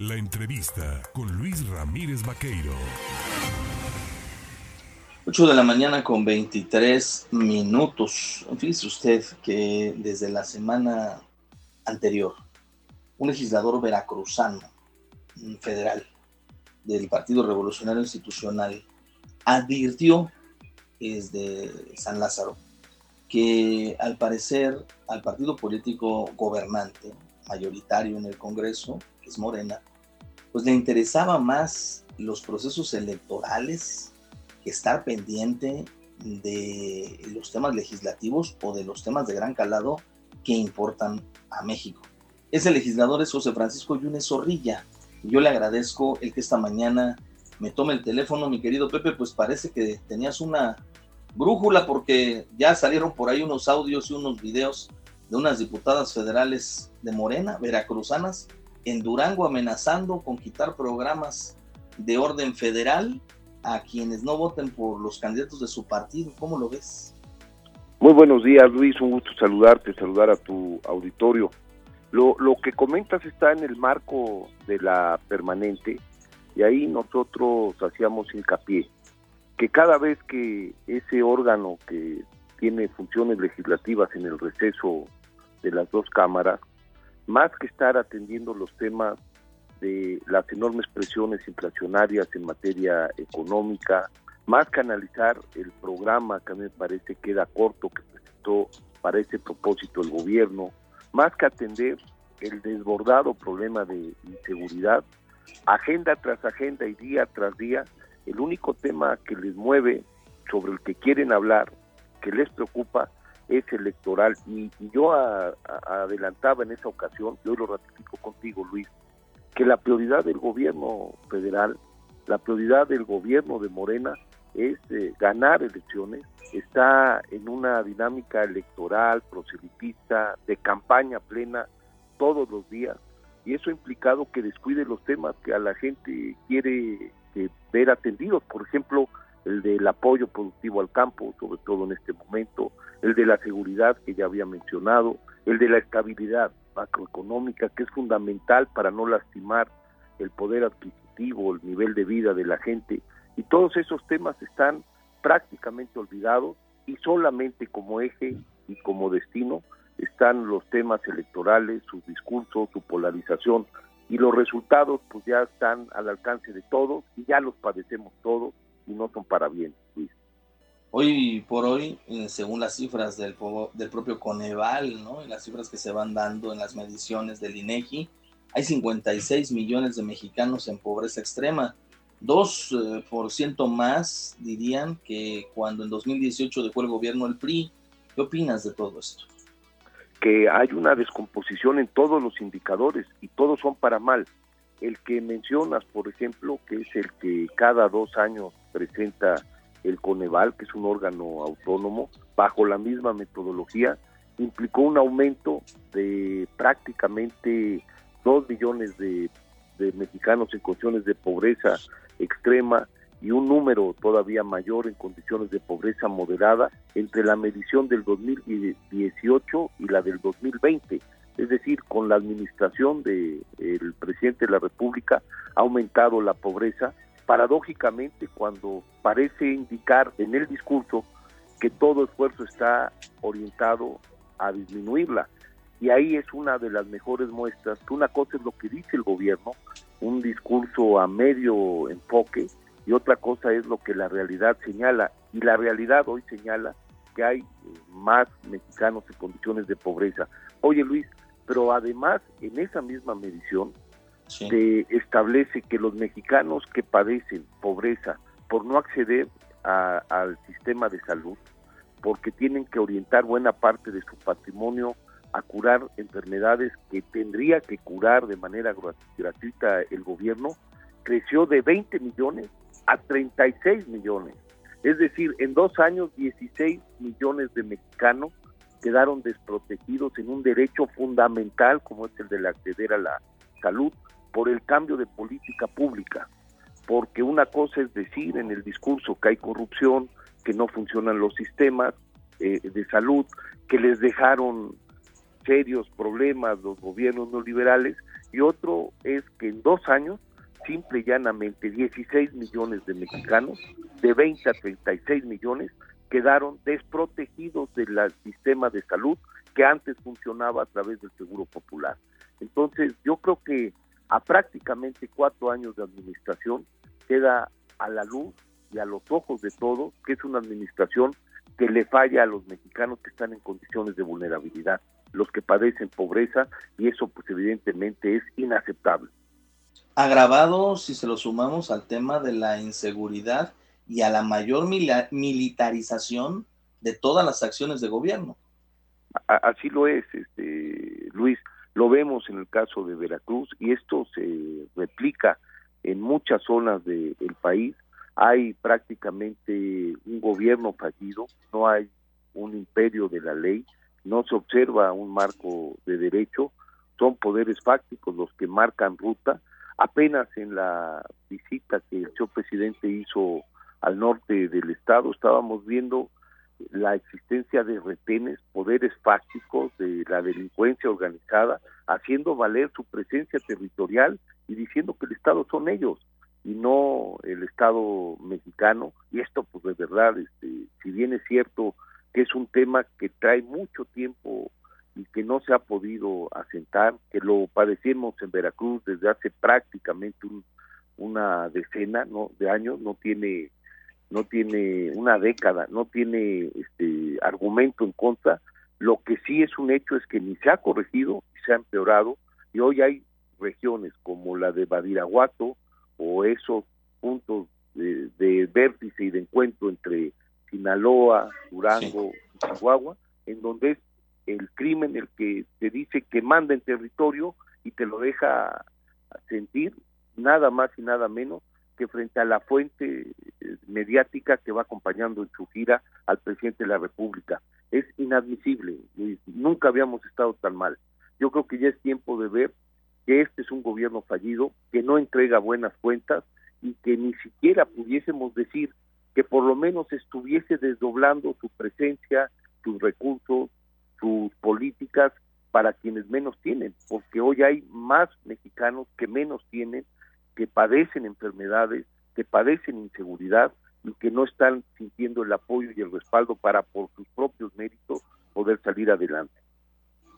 La entrevista con Luis Ramírez Vaqueiro. 8 de la mañana con 23 minutos. Fíjese usted que desde la semana anterior, un legislador veracruzano federal del Partido Revolucionario Institucional advirtió desde San Lázaro que al parecer al partido político gobernante mayoritario en el Congreso, que es Morena, pues le interesaba más los procesos electorales que estar pendiente de los temas legislativos o de los temas de gran calado que importan a México. Ese legislador es José Francisco Yunes Zorrilla. Yo le agradezco el que esta mañana me tome el teléfono, mi querido Pepe, pues parece que tenías una brújula porque ya salieron por ahí unos audios y unos videos de unas diputadas federales de Morena, veracruzanas, en Durango amenazando con quitar programas de orden federal a quienes no voten por los candidatos de su partido. ¿Cómo lo ves? Muy buenos días, Luis. Un gusto saludarte, saludar a tu auditorio. Lo, que comentas está en el marco de la permanente y ahí nosotros hacíamos hincapié que cada vez que ese órgano que tiene funciones legislativas en el receso de las dos cámaras, más que estar atendiendo los temas de las enormes presiones inflacionarias en materia económica, más que analizar el programa que a mí me parece queda corto que presentó para ese propósito el gobierno, más que atender el desbordado problema de inseguridad, agenda tras agenda y día tras día, el único tema que les mueve, sobre el que quieren hablar, que les preocupa es electoral. Y, yo adelantaba en esa ocasión, yo lo ratifico contigo, Luis, que la prioridad del gobierno federal, la prioridad del gobierno de Morena es eh, ganar elecciones, está en una dinámica electoral, proselitista, de campaña plena todos los días, y eso ha implicado que descuide los temas que a la gente quiere eh, ver atendidos, por ejemplo, el del apoyo productivo al campo, sobre todo en este momento, el de la seguridad que ya había mencionado, el de la estabilidad macroeconómica que es fundamental para no lastimar el poder adquisitivo, el nivel de vida de la gente, y todos esos temas están prácticamente olvidados y solamente como eje y como destino están los temas electorales, sus discursos, su polarización, y los resultados pues ya están al alcance de todos y ya los padecemos todos y no son para bien, Luis. Hoy por hoy, eh, según las cifras del, del propio Coneval, ¿no? Y las cifras que se van dando en las mediciones del INEGI, hay 56 millones de mexicanos en pobreza extrema. 2% eh, más dirían que cuando en 2018 dejó el gobierno el PRI. ¿Qué opinas de todo esto? Que hay una descomposición en todos los indicadores y todos son para mal. El que mencionas, por ejemplo, que es el que cada dos años presenta el Coneval, que es un órgano autónomo, bajo la misma metodología, implicó un aumento de prácticamente dos millones de, mexicanos en condiciones de pobreza extrema y un número todavía mayor en condiciones de pobreza moderada entre la medición del 2018 y la del 2020. Es decir, con la administración del presidente de la República ha aumentado la pobreza paradójicamente cuando parece indicar en el discurso que todo esfuerzo está orientado a disminuirla. Y ahí es una de las mejores muestras, que una cosa es lo que dice el gobierno, un discurso a medio enfoque, y otra cosa es lo que la realidad señala. Y la realidad hoy señala que hay más mexicanos en condiciones de pobreza. Oye Luis, pero además en esa misma medición se establece que los mexicanos que padecen pobreza por no acceder al sistema de salud, porque tienen que orientar buena parte de su patrimonio a curar enfermedades que tendría que curar de manera gratuita el gobierno, creció de 20 millones a 36 millones. Es decir, en dos años 16 millones de mexicanos quedaron desprotegidos en un derecho fundamental como es el de acceder a la salud por el cambio de política pública, porque una cosa es decir en el discurso que hay corrupción, que no funcionan los sistemas eh, de salud, que les dejaron serios problemas los gobiernos neoliberales y otro es que en dos años simple y llanamente 16 millones de mexicanos, de 20 a 36 millones, quedaron desprotegidos del sistema de salud que antes funcionaba a través del Seguro Popular. Entonces, yo creo que a prácticamente cuatro años de administración queda a la luz y a los ojos de todos que es una administración que le falla a los mexicanos que están en condiciones de vulnerabilidad, los que padecen pobreza y eso pues evidentemente es inaceptable agravado si se lo sumamos al tema de la inseguridad y a la mayor militarización de todas las acciones de gobierno. Así lo es, este, Luis. Lo vemos en el caso de Veracruz y esto se replica en muchas zonas del país. Hay prácticamente un gobierno fallido, no hay un imperio de la ley, no se observa un marco de derecho, son poderes fácticos los que marcan ruta Apenas en la visita que el señor presidente hizo al norte del estado estábamos viendo la existencia de retenes, poderes fácticos de la delincuencia organizada, haciendo valer su presencia territorial y diciendo que el Estado son ellos y no el Estado mexicano. Y esto, pues de verdad, este, si bien es cierto que es un tema que trae mucho tiempo y que no se ha podido asentar, que lo padecemos en Veracruz desde hace prácticamente una decena ¿no? de años, no tiene no tiene una década, no tiene este argumento en contra. Lo que sí es un hecho es que ni se ha corregido, ni se ha empeorado, y hoy hay regiones como la de Badiraguato o esos puntos de, vértice y de encuentro entre Sinaloa, Durango y Chihuahua, en donde es el crimen el que te dice que manda en territorio y te lo deja sentir nada más y nada menos que frente a la fuente eh, mediática que va acompañando en su gira al presidente de la República. Es inadmisible, nunca habíamos estado tan mal. Yo creo que ya es tiempo de ver que este es un gobierno fallido, que no entrega buenas cuentas y que ni siquiera pudiésemos decir que por lo menos estuviese desdoblando su presencia, sus recursos, sus políticas para quienes menos tienen, porque hoy hay más mexicanos que menos tienen, que padecen enfermedades, que padecen inseguridad y que no están sintiendo el apoyo y el respaldo para por sus propios méritos poder salir adelante.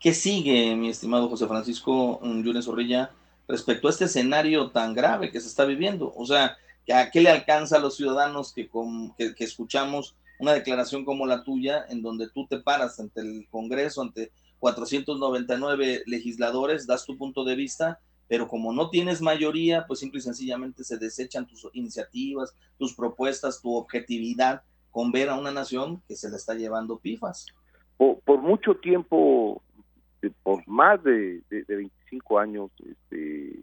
¿Qué sigue, mi estimado José Francisco Yunes Zorrilla, respecto a este escenario tan grave que se está viviendo? O sea, ¿a qué le alcanza a los ciudadanos que, que, que escuchamos una declaración como la tuya, en donde tú te paras ante el Congreso, ante 499 legisladores, das tu punto de vista, pero como no tienes mayoría, pues simple y sencillamente se desechan tus iniciativas, tus propuestas, tu objetividad con ver a una nación que se la está llevando pifas. Por, mucho tiempo, por más de, de, 25 años, este,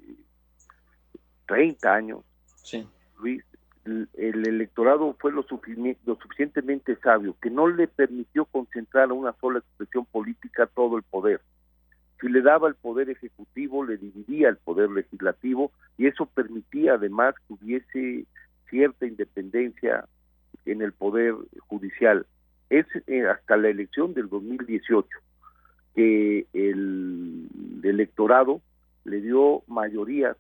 30 años, sí. Luis, el electorado fue lo, suficientemente sabio que no le permitió concentrar a una sola expresión política todo el poder. Si le daba el poder ejecutivo, le dividía el poder legislativo y eso permitía además que hubiese cierta independencia en el poder judicial. Es eh, hasta la elección del 2018 que el electorado le dio mayorías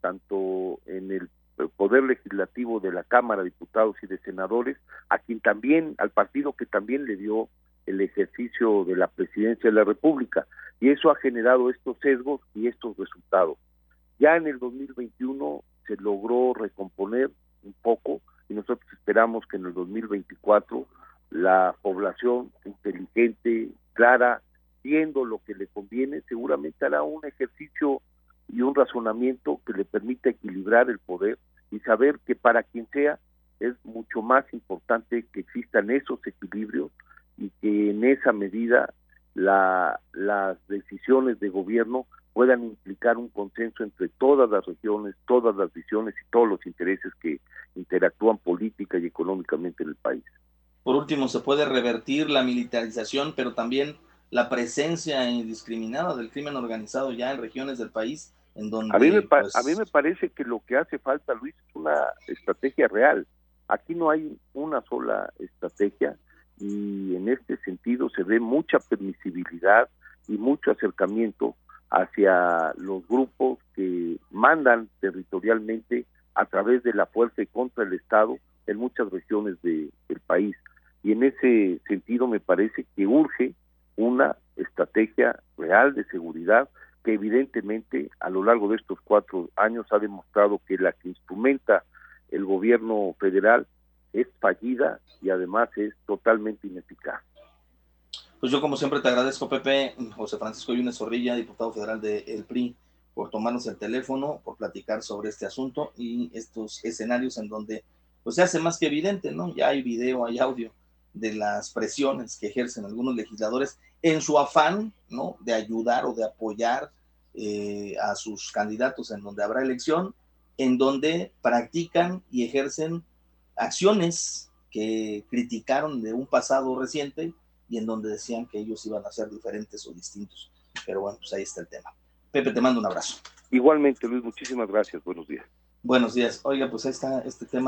tanto en el poder legislativo de la Cámara de Diputados y de Senadores, a quien también, al partido que también le dio el ejercicio de la presidencia de la República. Y eso ha generado estos sesgos y estos resultados. Ya en el 2021 se logró recomponer un poco y nosotros esperamos que en el 2024 la población inteligente, clara, viendo lo que le conviene, seguramente hará un ejercicio y un razonamiento que le permita equilibrar el poder y saber que para quien sea es mucho más importante que existan esos equilibrios y que en esa medida la, las decisiones de gobierno puedan implicar un consenso entre todas las regiones, todas las visiones y todos los intereses que interactúan política y económicamente en el país. Por último, se puede revertir la militarización, pero también la presencia indiscriminada del crimen organizado ya en regiones del país a, mí me pues, a mí me parece que lo que hace falta, Luis, es una estrategia real. Aquí no hay una sola estrategia y en este sentido se ve mucha permisibilidad y mucho acercamiento hacia los grupos que mandan territorialmente a través de la fuerza y contra el Estado en muchas regiones del país. Y en ese sentido me parece que urge una estrategia real de seguridad que evidentemente a lo largo de estos cuatro años ha demostrado que la que instrumenta el gobierno federal es fallida y además es totalmente ineficaz. Pues yo como siempre te agradezco, Pepe, José Francisco Yunes Zorrilla, diputado federal del PRI, por tomarnos el teléfono, por platicar sobre este asunto y estos escenarios en donde pues se hace más que evidente, ¿no? Ya hay video, hay audio de las presiones que ejercen algunos legisladores en su afán, ¿no? De ayudar o de apoyar eh, a sus candidatos en donde habrá elección, en donde practican y ejercen acciones que criticaron de un pasado reciente y en donde decían que ellos iban a ser diferentes o distintos. Pero bueno, pues ahí está el tema. Pepe, te mando un abrazo. Igualmente, Luis, muchísimas gracias. Buenos días. Buenos días. Oiga, pues ahí está este tema.